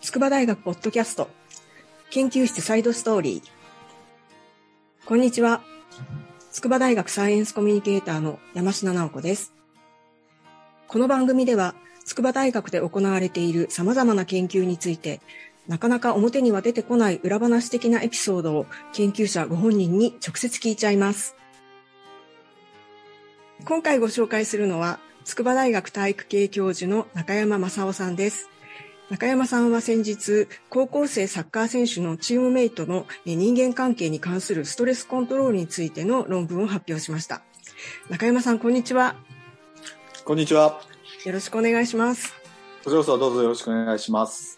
筑波大学ポッドキャスト。研究室サイドストーリー。こんにちは。筑波大学サイエンスコミュニケーターの山科直子です。この番組では筑波大学で行われている様々な研究についてなかなか表には出てこない裏話的なエピソードを研究者ご本人に直接聞いちゃいます。今回ご紹介するのは筑波大学体育系教授の中山正夫さんです。中山さんは先日、高校生サッカー選手のチームメイトの人間関係に関するストレスコントロールについての論文を発表しました。中山さん、こんにちは。こんにちは。よろしくお願いします。こちらこそどうぞよろしくお願いします。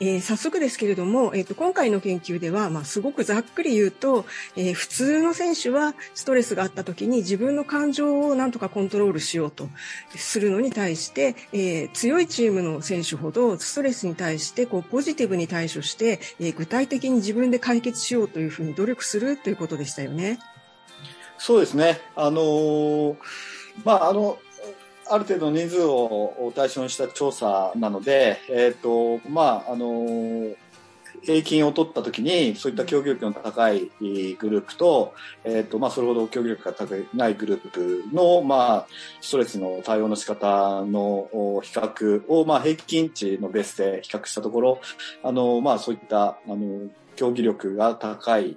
えー、早速ですけれども、えーと、今回の研究では、まあ、すごくざっくり言うと、えー、普通の選手はストレスがあった時に自分の感情をなんとかコントロールしようとするのに対して、えー、強いチームの選手ほどストレスに対してこうポジティブに対処して、え具体的に自分で解決しようというふうに努力するということでしたよね。そうですね。あのまあ、あの、ある程度人数を対象にした調査なので、えっ、ー、と、まあ、あの平均を取ったときに、そういった競技力の高いグループと、えっ、ー、と、まあ、それほど競技力が高いないグループの、まあ、ストレスの対応の仕方の比較を、まあ、平均値のベースで比較したところ、あの、まあ、そういった、あの、競技力が高い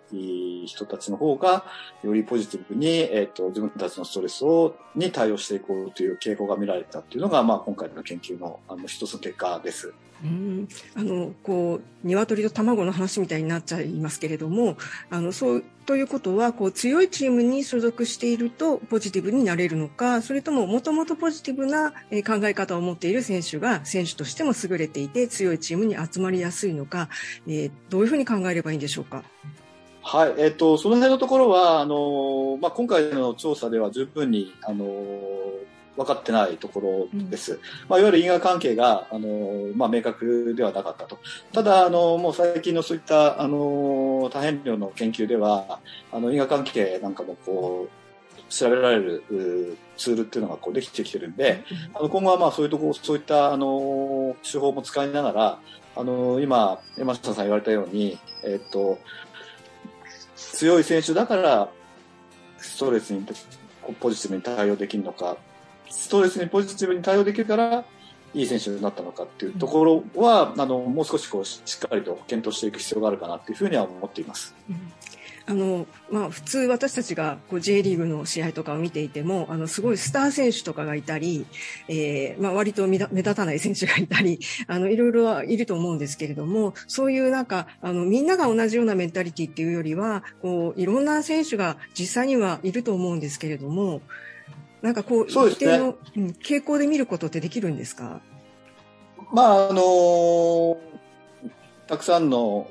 人たちの方が、よりポジティブに、えっ、ー、と、自分たちのストレスを、に対応していこうという傾向が見られたっていうのが、まあ、今回の研究の、あの、一つの結果です。うんあのこう鶏と卵の話みたいになっちゃいますけれどもあのそうということはこう強いチームに所属しているとポジティブになれるのかそれとももともとポジティブな考え方を持っている選手が選手としても優れていて強いチームに集まりやすいのか、えー、どういうふうに考えればいいんでしょうか？はい、え、ー、と、その辺のところは、あの、まあ、今回の調査では十分に、あの、分かってないところです。うん、まあ、いわゆる因果関係が、あの、まあ、明確ではなかったと。ただ、あの、もう最近のそういった、あの、多変量の研究では、あの、因果関係なんかもこう、調べられるツールっていうのがこうできてきてるんで、あの今後はまあそういうとこそういったあの手法も使いながら、あの今山下さん言われたように、えっと強い選手だからストレスにポジティブに対応できるのかストレスにポジティブに対応できるから、いい選手になったのかっていうところは、あの、もう少しこう、しっかりと検討していく必要があるかなっていうふうには思っています。うんあの、まあ、普通私たちがこう J リーグの試合とかを見ていても、あの、すごいスター選手とかがいたり、えー、まあ、割と目立たない選手がいたり、あの、いろいろいると思うんですけれども、そういうなんか、あの、みんなが同じようなメンタリティっていうよりは、こう、いろんな選手が実際にはいると思うんですけれども、なんかこう、そうですね、の、うん、傾向で見ることってできるんですか？まあ、あのー、たくさんの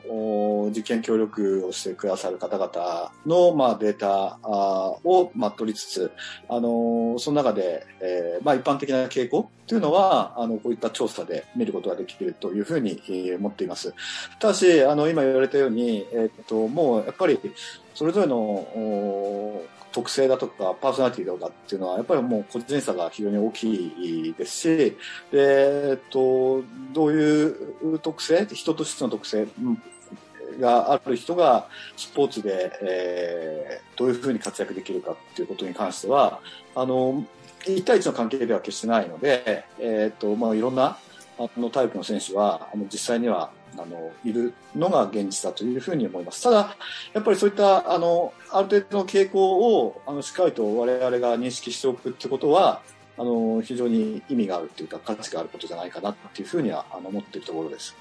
実験協力をしてくださる方々の、まあ、データを、まあ、取りつつ、あのー、その中で、えー、まあ、一般的な傾向というのは、あの、こういった調査で見ることができるというふうに、えー、思っています。ただし、あの、今言われたように、えっと、もう、やっぱり、それぞれの、特性だとかパーソナリティとかっていうのはやっぱりもう個人差が非常に大きいですし、で、えっと、どういう特性、人としての特性がある人がスポーツで、えー、どういうふうに活躍できるかっていうことに関しては、あの、1対1の関係では決してないので、えっと、まあ、いろんなあのタイプの選手は、あの実際にはあのいるのが現実だというふうに思います。ただ、やっぱりそういったあのある程度の傾向をあのしっかりと我々が認識しておくってことは、あの非常に意味があるというか価値があることじゃないかなっていうふうにはあの思っているところです。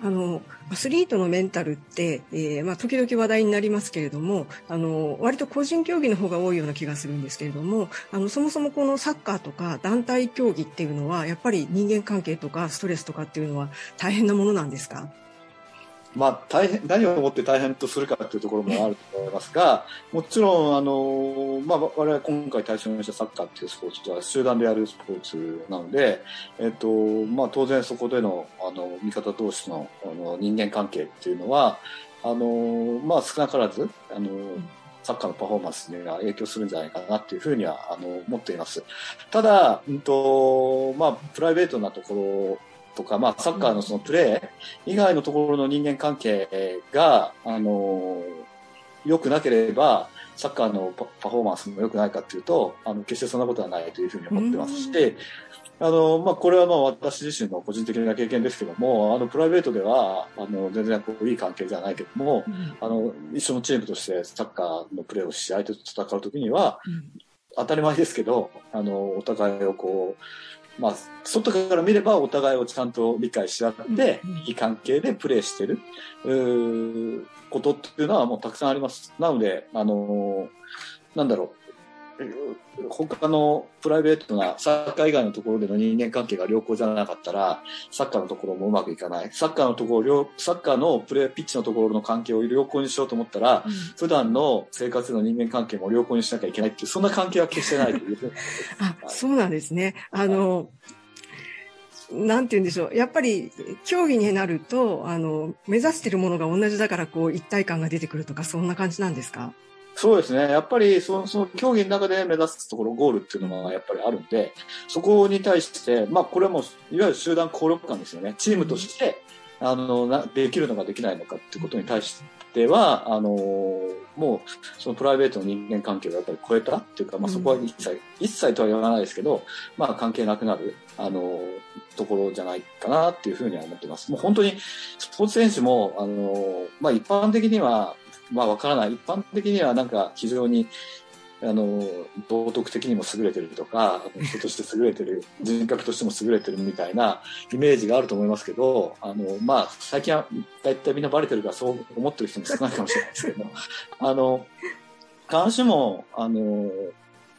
あの、アスリートのメンタルって、えー、まあ、時々話題になりますけれども、あの、割と個人競技の方が多いような気がするんですけれども、あの、そもそもこのサッカーとか団体競技っていうのは、やっぱり人間関係とかストレスとかっていうのは大変なものなんですか？まあ、大変何をもって大変とするかというところもあると思いますが、もちろん、あのまあ、我々今回対象にしたサッカーっていうスポーツは集団でやるスポーツなので、えっとまあ、当然そこでのあの味方同士のあの人間関係っていうのはあの、まあ、少なからずあの、サッカーのパフォーマンスには影響するんじゃないかなっていうふうにはあの思っています。ただ、うんとまあ、プライベートなところとか、まあ、サッカーのそのプレー以外のところの人間関係が、あの、良くなければ、サッカーのパフォーマンスも良くないかっていうと、あの、決してそんなことはないというふうに思ってますし、あの、まあ、これはまあ私自身の個人的な経験ですけども、あの、プライベートでは、あの、全然こういい関係じゃないけども、うん、あの、一緒のチームとしてサッカーのプレーをし、相手と戦うときには、うん、当たり前ですけど、あの、お互いをこう、まあ、外から見ればお互いをちゃんと理解し合って、うん、いい関係でプレーしてる、うことっていうのはもうたくさんあります。なので、あの、なんだろう、他のプライベートなサッカー以外のところでの人間関係が良好じゃなかったら、サッカーのところもうまくいかない。サッカーのところ、サッカーのプレーピッチのところの関係を良好にしようと思ったら、うん、普段の生活の人間関係も良好にしなきゃいけないっていう、そんな関係は決してないという。あ、そうなんですね。あの、なんて言うんでしょう。やっぱり、競技になると、あの、目指しているものが同じだから、こう、一体感が出てくるとか、そんな感じなんですか？そうですね。やっぱりその、その競技の中で目指すところ、ゴールっていうのがやっぱりあるんで、そこに対して、まあこれはもう、いわゆる集団効力感ですよね。チームとして、あの、なできるのかできないのかっていうことに対しては、あの、もう、そのプライベートの人間関係をやっぱり超えたっていうか、まあそこは一切、一切とは言わないですけど、まあ関係なくなる、あの、ところじゃないかなっていうふうには思ってます。もう本当に、スポーツ選手も、あの、まあ一般的には、まあわからない。一般的にはなんか非常に、あの、道徳的にも優れてるとか、人として優れてる、人格としても優れてるみたいなイメージがあると思いますけど、あの、まあ、最近は大体みんなバレてるからそう思ってる人も少ないかもしれないですけど、あの、必ずしも、あの、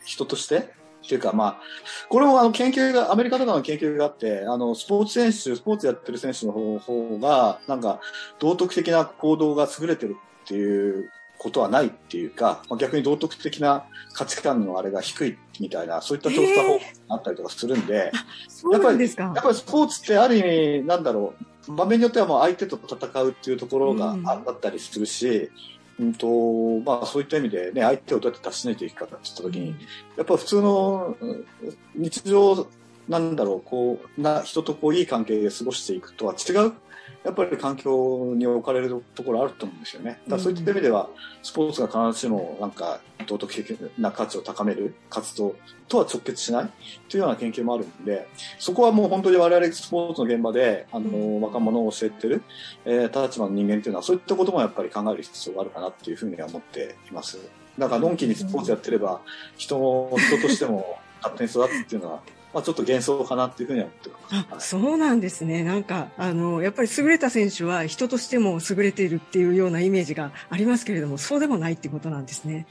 人として、っていうか、まあ、これもあの研究が、アメリカとかの研究があって、あの、スポーツ選手、スポーツやってる選手の方方が、なんか、道徳的な行動が優れてるっていうことはないっていうか、まあ、逆に道徳的な価値観のあれが低いみたいな、そういった調査方法があったりとかするんで、やっぱり、やっぱりスポーツってある意味、なんだろう、場面によってはもう相手と戦うっていうところがあったりするし、うん、うんと、まあそういった意味でね、相手をどうやって出し抜いていくかって言った時に、やっぱ普通の日常、なんだろう、こう、な、人とこういい関係で過ごしていくとは違うやっぱり環境に置かれるところあると思うんですよね。だからそういった意味では、スポーツが必ずしもなんか道徳的な価値を高める活動とは直結しないというような研究もあるんで、そこはもう本当に我々スポーツの現場で、あの、若者を教えてる、えー、立場の人間っていうのはそういったこともやっぱり考える必要があるかなっていうふうには思っています。だからのんきにスポーツやってれば、人も、人としても勝手に育つっていうのは、まあ、ちょっと幻想かなっていうふうには思ってます。あ、そうなんですね。なんか、あの、やっぱり優れた選手は人としても優れているっていうようなイメージがありますけれども、そうでもないっていうことなんですね。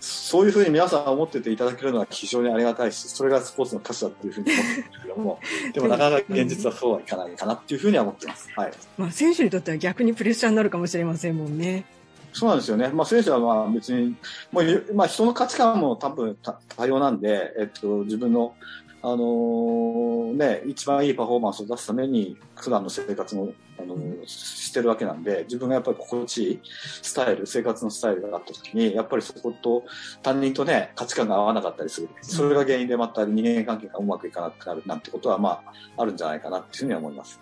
そういうふうに皆さん思ってていただけるのは非常にありがたいし、それがスポーツの価値だっていうふうに思ってるんですけども、でもなかなか現実はそうはいかないかなっていうふうには思ってます。はい。まあ、選手にとっては逆にプレッシャーになるかもしれませんもんね。そうなんですよね。まあ、選手はまあ別に、もう、まあ人の価値観も多分多様なんで、えっと、自分のあのー、ね、一番いいパフォーマンスを出すために、普段の生活も、あのー、してるわけなんで、自分がやっぱり心地いいスタイル、生活のスタイルがあった時に、やっぱりそこと他人とね、価値観が合わなかったりする。それが原因でまた人間関係がうまくいかなくなるなんてことは、まあ、あるんじゃないかなっていうふうに思います。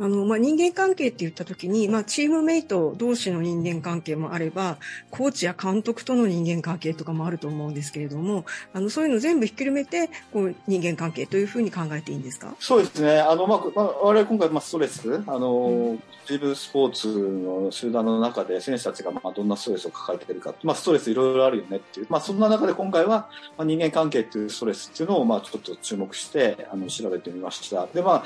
あの、まあ、人間関係って言った時に、まあ、チームメイト同士の人間関係もあれば、コーチや監督との人間関係とかもあると思うんですけれども、あの、そういうの全部ひっくるめて、こう、人間関係というふうに考えていいんですか？そうですね。あの、まあ、まあ、我々今回、まあ、ストレス、あの、うん、チームスポーツの集団の中で選手たちが、まあ、どんなストレスを抱えているか、まあ、ストレスいろいろあるよねっていう、まあ、そんな中で今回は、まあ、人間関係っていうストレスっていうのを、まあ、ちょっと注目して、あの、調べてみました。で、まあ、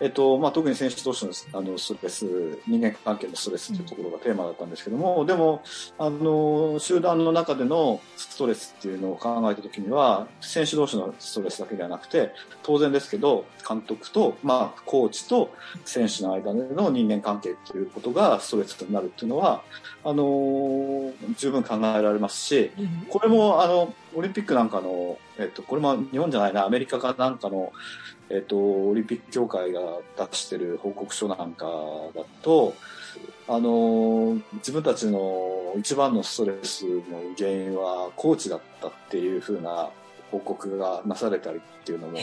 えっと、まあ、特に選手同士のあのストレス、人間関係のストレスというところがテーマだったんですけども、うん、でも、あの、集団の中でのストレスっていうのを考えたときには、選手同士のストレスだけではなくて、当然ですけど、監督と、まあ、コーチと選手の間での人間関係っていうことがストレスになるっていうのは、あの、十分考えられますし、これも、あの、オリンピックなんかの、えっと、これも日本じゃないな、アメリカかなんかの、えっと、オリンピック協会が出してる報告書なんかだと、あの、自分たちの一番のストレスの原因はコーチだったっていうふうな報告がなされたりっていうのも。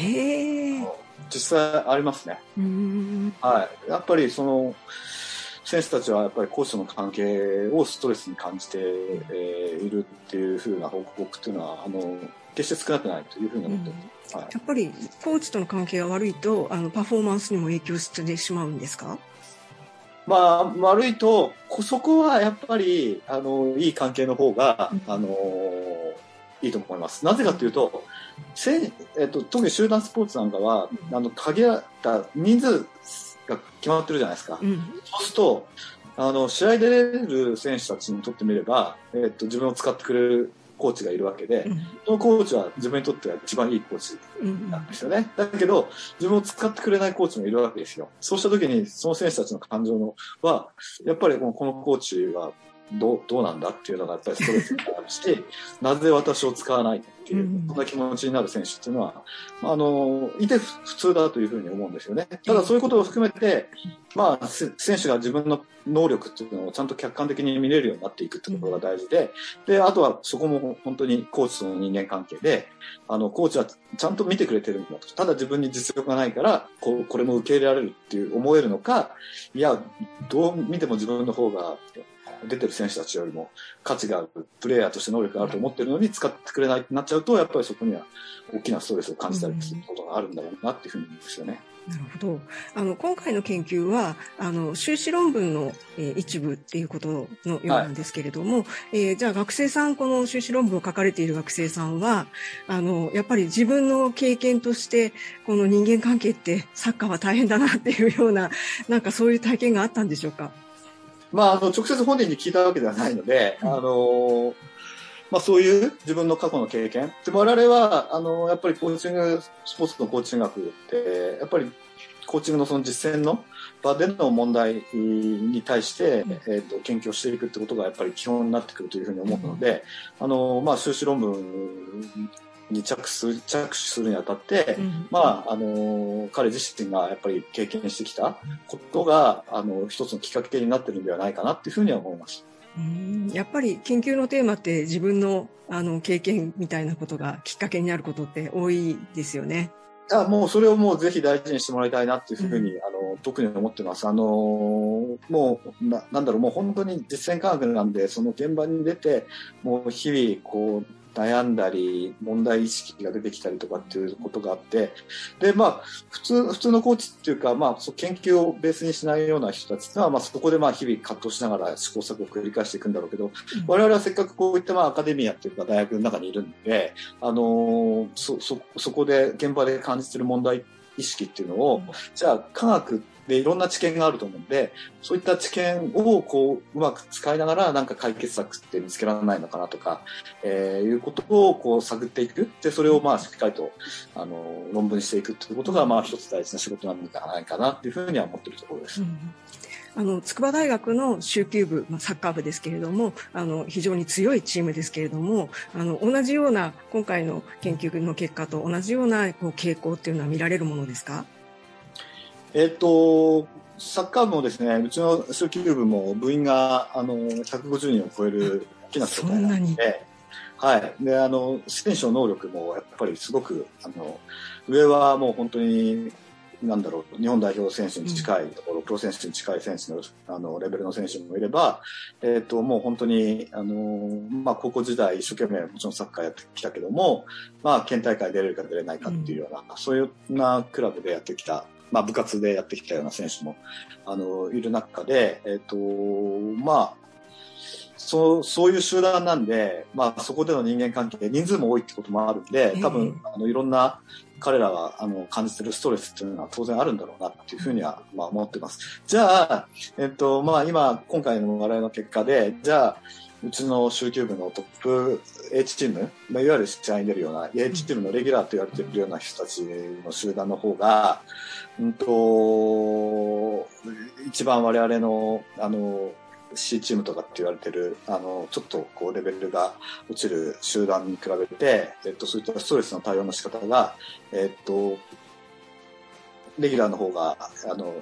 実際ありますね。うん。はい。やっぱりその、選手たちはやっぱりコーチとの関係をストレスに感じて、えーいるっていうふうな報告っていうのは、あの、決して少なくないというふうに思ってます。はい。やっぱりコーチとの関係が悪いとあのパフォーマンスにも影響してしまうんですか？まあ、悪いと、こそこはやっぱり、あの、いい関係の方が、うんあの、いいと思います。なぜかというと、せんえっと、特に集団スポーツなんかは、あの、限られた人数が決まってるじゃないですか。うん。そうすると、あの、試合で出る選手たちにとってみれば、えっと、自分を使ってくれるコーチがいるわけで、うんそのコーチは自分にとっては一番いいコーチうんなんですよね。だけど、自分を使ってくれないコーチもいるわけですよ。そうした時に、その選手たちの感情のは、やっぱりこのこのコーチはどうどうなんだっていうのがやっぱりストレスになるし、なぜ私を使わないっていううん、そんな気持ちになる選手っていうのは、あの、いて普通だというふうに思うんですよね。ただそういうことを含めて、まあ、せ選手が自分の能力っていうのをちゃんと客観的に見れるようになっていくってことが大事で、で、あとはそこも本当にコーチとの人間関係で、あの、コーチはちゃんと見てくれてるんだと。ただ自分に実力がないから、こう、これも受け入れられるっていう思えるのか、いや、どう見ても自分の方が、出てる選手たちよりも価値がある、プレイヤーとして能力があると思ってるのに使ってくれないってなっちゃうと、やっぱりそこには大きなストレスを感じたりすることがあるんだろうなっていうふうに思うんですよね。なるほど。あの、今回の研究は、あの、修士論文の、えー一部っていうことのようなんですけれども、えーじゃあ学生さん、この修士論文を書かれている学生さんは、あの、やっぱり自分の経験として、この人間関係ってサッカーは大変だなっていうような、なんかそういう体験があったんでしょうか？まあ、あの、直接本人に聞いたわけではないので、うんあの、まあ、そういう自分の過去の経験。で我々は、あの、やっぱりコーチング、スポーツのコーチング学って、やっぱりコーチングのその実践の場での問題に対して、うんえっ、と、研究をしていくってことがやっぱり基本になってくるというふうに思うので、あの、まあ、修士論文に着手する、着手するにあたって、うんまあ、あの、彼自身がやっぱり経験してきたことが、あの、一つのきっかけになってるんではないかなっていうふうには思います。うんやっぱり研究のテーマって自分のあの経験みたいなことがきっかけになることって多いですよね。あもうそれをもうぜひ大事にしてもらいたいなっていうふうに、あの、特に思ってます。あの、もう、ななんだろう、もう本当に実践科学なんで、その現場に出て、もう日々、こう、悩んだり、問題意識が出てきたりとかっていうことがあって、で、まあ、普通、普通のコーチっていうか、まあ、そう研究をベースにしないような人たちが、まあ、そこでまあ、日々葛藤しながら試行錯誤を繰り返していくんだろうけど、我々はせっかくこういったまあアカデミアっていうか大学の中にいるんで、あのーそ、そ、そこで現場で感じてる問題意識っていうのを、じゃあ科学でいろんな知見があると思うんで、そういった知見をこう、うまく使いながらなんか解決策って見つけられないのかなとか、えーいうことをこう探っていく。で、それをまあしっかりと、あの論文していくっていうことがまあ一つ大事な仕事なんじゃないかなっていうふうには思ってるところです。うんあの筑波大学の修球部、まあ、サッカー部ですけれどもあの非常に強いチームですけれどもあの同じような今回の研究の結果と同じようなこう傾向っていうのは見られるものですか？えっ、と、サッカー部もですね、うちの小球部も部員が、あの、150人を超える大きな世界なので、はい。で、あの、選手の能力もやっぱりすごく、あの、上はもう本当に、なんだろう、日本代表選手に近いところ、プロ選手に近い選手の、あの、レベルの選手もいれば、えっ、と、もう本当に、あの、まあ、高校時代一生懸命もちろんサッカーやってきたけども、まあ、県大会出れるか出れないかっていうような、そういうようなクラブでやってきた、まあ、部活でやってきたような選手も、あの、いる中で、えっ、と、まあ、そう、そういう集団なんで、まあ、そこでの人間関係、人数も多いってこともあるんで、多分、あの、いろんな、彼らが、あの、感じてるストレスっていうのは当然あるんだろうなっていうふうには、まあ、思ってます。じゃあ、えっと、まあ、今、今回の我々の結果で、じゃあ、うちの集球部のトップ H チーム、まあ、いわゆる試合に出るような、H チームのレギュラーと言われているような人たちの集団の方が、うんと、一番我々の、あの、C チームとかって言われてる、あの、ちょっとこうレベルが落ちる集団に比べて、えっと、そういったストレスの対応の仕方が、えっと、レギュラーの方が、あの、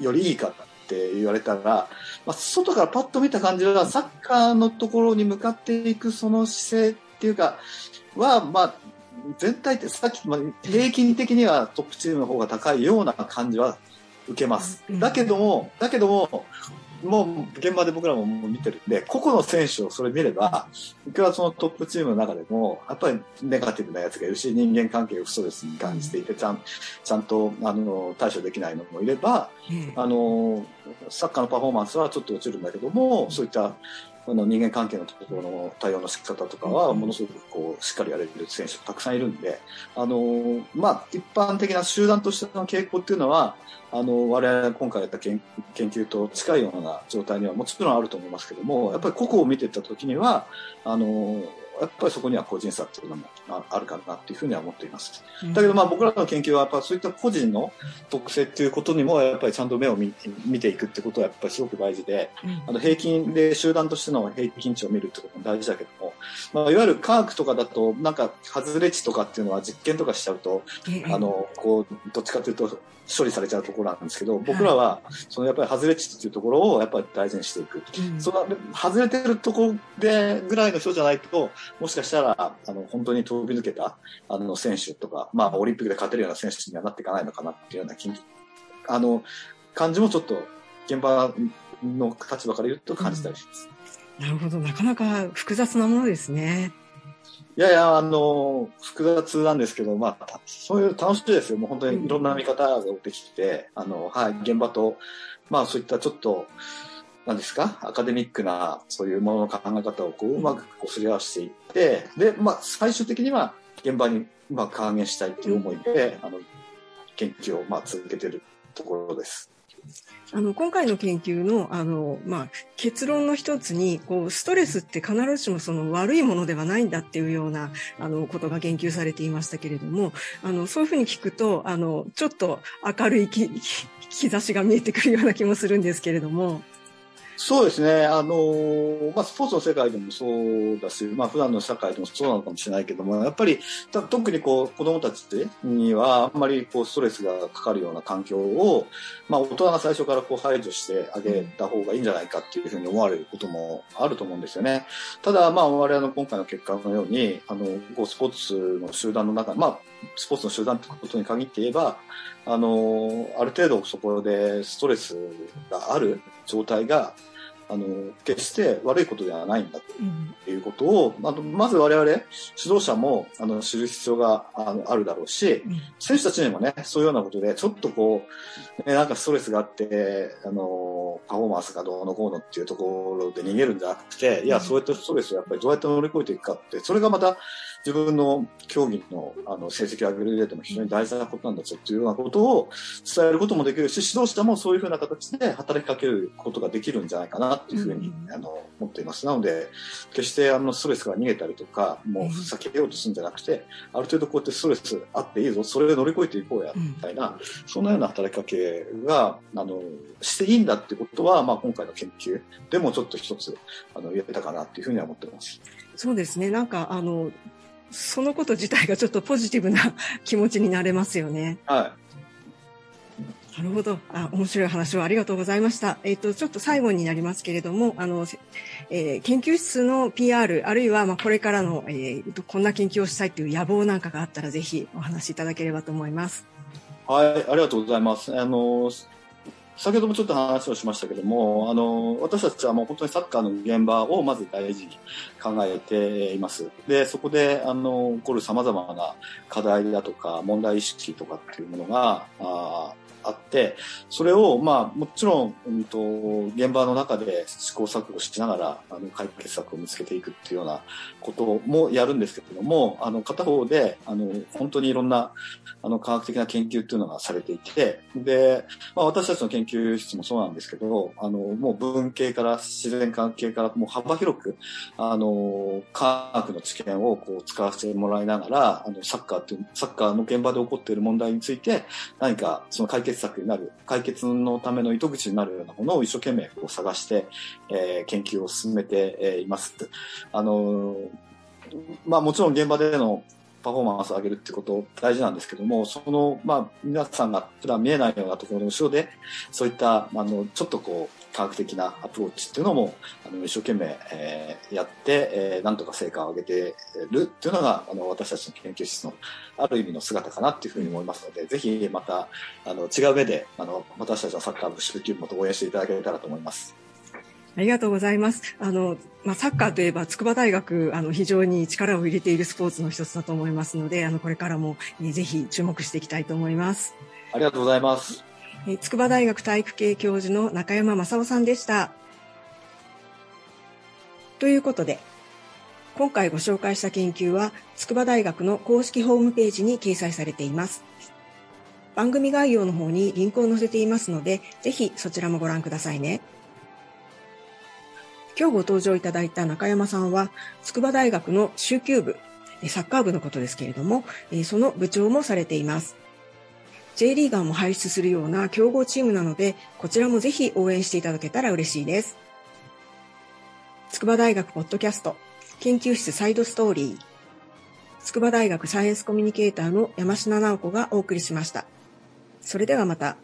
よりいいかって言われたら、まあ、外からパッと見た感じは、サッカーのところに向かっていくその姿勢っていうか、は、まあ、全体ってさっき、まあ、平均的にはトップチームの方が高いような感じは受けます。うんだけども、だけども、もう現場で僕らも見てるんで、個々の選手をそれ見れば、いくらそのトップチームの中でも、やっぱりネガティブなやつがいるし、人間関係をストレスに感じていて、ちゃんちゃんとあの対処できないのもいれば、ええあの、サッカーのパフォーマンスはちょっと落ちるんだけども、そういったあの人間関係のところの対応の仕方とかは、ものすごくこう、しっかりやれる選手がたくさんいるんで、あの、まあ、一般的な集団としての傾向っていうのは、あの、我々が今回やった研研究と近いような状態にはもちろんあると思いますけども、やっぱり個々を見ていったときには、あの、やっぱりそこには個人差っていうのもああるかなっていうふうには思っています。だけどまあ僕らの研究はやっぱそういった個人の特性っていうことにもやっぱりちゃんと目を見見ていくってことはやっぱりすごく大事で、うん。あの平均で集団としての平均値を見るってことも大事だけども、まあ、いわゆる科学とかだとなんか外れ値とかっていうのは実験とかしちゃうと、ええ。あの、こう、どっちかというと処理されちゃうところなんですけど、僕らはそのやっぱり外れ値っていうところをやっぱり大事にしていく。うん。その外れてるところでぐらいの人じゃないと、もしかしたら、あの、本当に飛び抜けた、あの、選手とか、まあ、オリンピックで勝てるような選手にはなっていかないのかなっていうような気あの、感じもちょっと、現場の立場から言うと感じたりします。なるほど。なかなか複雑なものですね。いやいや、あの、複雑なんですけど、まあ、そういう楽しいですよ。もう本当にいろんな見方ができて、あの、はい、現場と、まあそういったちょっと、なんですか、アカデミックな、そういうものの考え方をこう、うまくこうすり合わせていって、で、まあ最終的には現場にうまく還元したいっていう思いで、あの、研究をまあ続けてるところです。あの、今回の研究の、あの、まあ、結論の一つに、こう、ストレスって必ずしもその悪いものではないんだっていうような、あの、ことが言及されていましたけれども、あの、そういうふうに聞くと、あの、ちょっと明るいき兆しが見えてくるような気もするんですけれども。そうですね。あの、まあ、スポーツの世界でもそうだし、まあ、普段の社会でもそうなのかもしれないけども、やっぱり、特にこう、子供たちには、あんまりこう、ストレスがかかるような環境を、まあ、大人が最初からこう、排除してあげた方がいいんじゃないかっていうふうに思われることもあると思うんですよね。ただ、まあ、我々の今回の結果のように、あの、こう、スポーツの集団の中、まあ、スポーツの集団ってことに限って言えば、あの、ある程度そこでストレスがある状態が、あの、決して悪いことではないんだうん。ということを、あのまず我々、指導者も、あの、知る必要があのあるだろうし、うん。選手たちにもね、そういうようなことで、ちょっとこう、ね、なんかストレスがあって、あの、パフォーマンスがどうのこうのっていうところで逃げるんじゃなくて、いや、うんそういったストレスをやっぱりどうやって乗り越えていくかって、それがまた自分の競技のあの成績を上げる上でも非常に大事なことなんだぞっていうようなことを伝えることもできるし、指導者もそういうふうな形で働きかけることができるんじゃないかなっていうふうに、うんあの思っています。なので、決してあのストレスが逃げたりとか、もう避けようとするんじゃなくて、ある程度こうやってストレスあっていいぞ、それを乗り越えていこうや、みたいな、そんなような働きかけが、あの、していいんだってことは、まあ今回の研究でもちょっと一つ、あの、言えたかなっていうふうには思ってます。そうですね。なんか、あの、そのこと自体がちょっとポジティブな気持ちになれますよね。はい。なるほど。あ、面白い話をありがとうございました。えっ、と、ちょっと最後になりますけれども、あの、えー研究室の PR、あるいは、まあ、これからの、えーとこんな研究をしたいという野望なんかがあったら、ぜひお話しいただければと思います。はい、ありがとうございます。あの、先ほどもちょっと話をしましたけども、あの、私たちはもう本当にサッカーの現場をまず大事に考えています。で、そこで、あの、起こる様々な課題だとか、問題意識とかっていうものが、ああって、それを、まあ、もちろん、うんと、現場の中で試行錯誤しながら、あの、解決策を見つけていくっていうようなこともやるんですけれども、あの、片方で、あの、本当にいろんな、あの、科学的な研究っていうのがされていて、で、まあ、私たちの研究室もそうなんですけど、あの、もう文系から自然科学系からもう幅広く、あの、科学の知見をこう使わせてもらいながら、あの、サッカーっていう、サッカーの現場で起こっている問題について、何かその解決策になる、解決のための糸口になるようなものを一生懸命こう探して、えー研究を進めてえーいます。あの、まあもちろん現場でのパフォーマンスを上げるってこと大事なんですけども、その、まあ、皆さんが普段見えないようなところの後ろで、そういった、あの、ちょっとこう、科学的なアプローチっていうのも、あの、一生懸命、えー、やって、えー、なんとか成果を上げてるっていうのが、あの、私たちの研究室のある意味の姿かなっていうふうに思いますので、ぜひまた、あの、違う目で、あの、私たちのサッカー部、集球部も応援していただけたらと思います。ありがとうございます。あの、まあ、サッカーといえば、筑波大学、あの、非常に力を入れているスポーツの一つだと思いますので、あの、これからも、えぜひ注目していきたいと思います。ありがとうございます。え筑波大学体育系教授の中山正夫さんでした。ということで、今回ご紹介した研究は、筑波大学の公式ホームページに掲載されています。番組概要の方にリンクを載せていますので、ぜひそちらもご覧くださいね。今日ご登場いただいた中山さんは、筑波大学の週休部、サッカー部のことですけれども、その部長もされています。J リーガーも輩出するような競合チームなので、こちらもぜひ応援していただけたら嬉しいです。筑波大学ポッドキャスト研究室サイドストーリー筑波大学サイエンスコミュニケーターの山科直子がお送りしました。それではまた。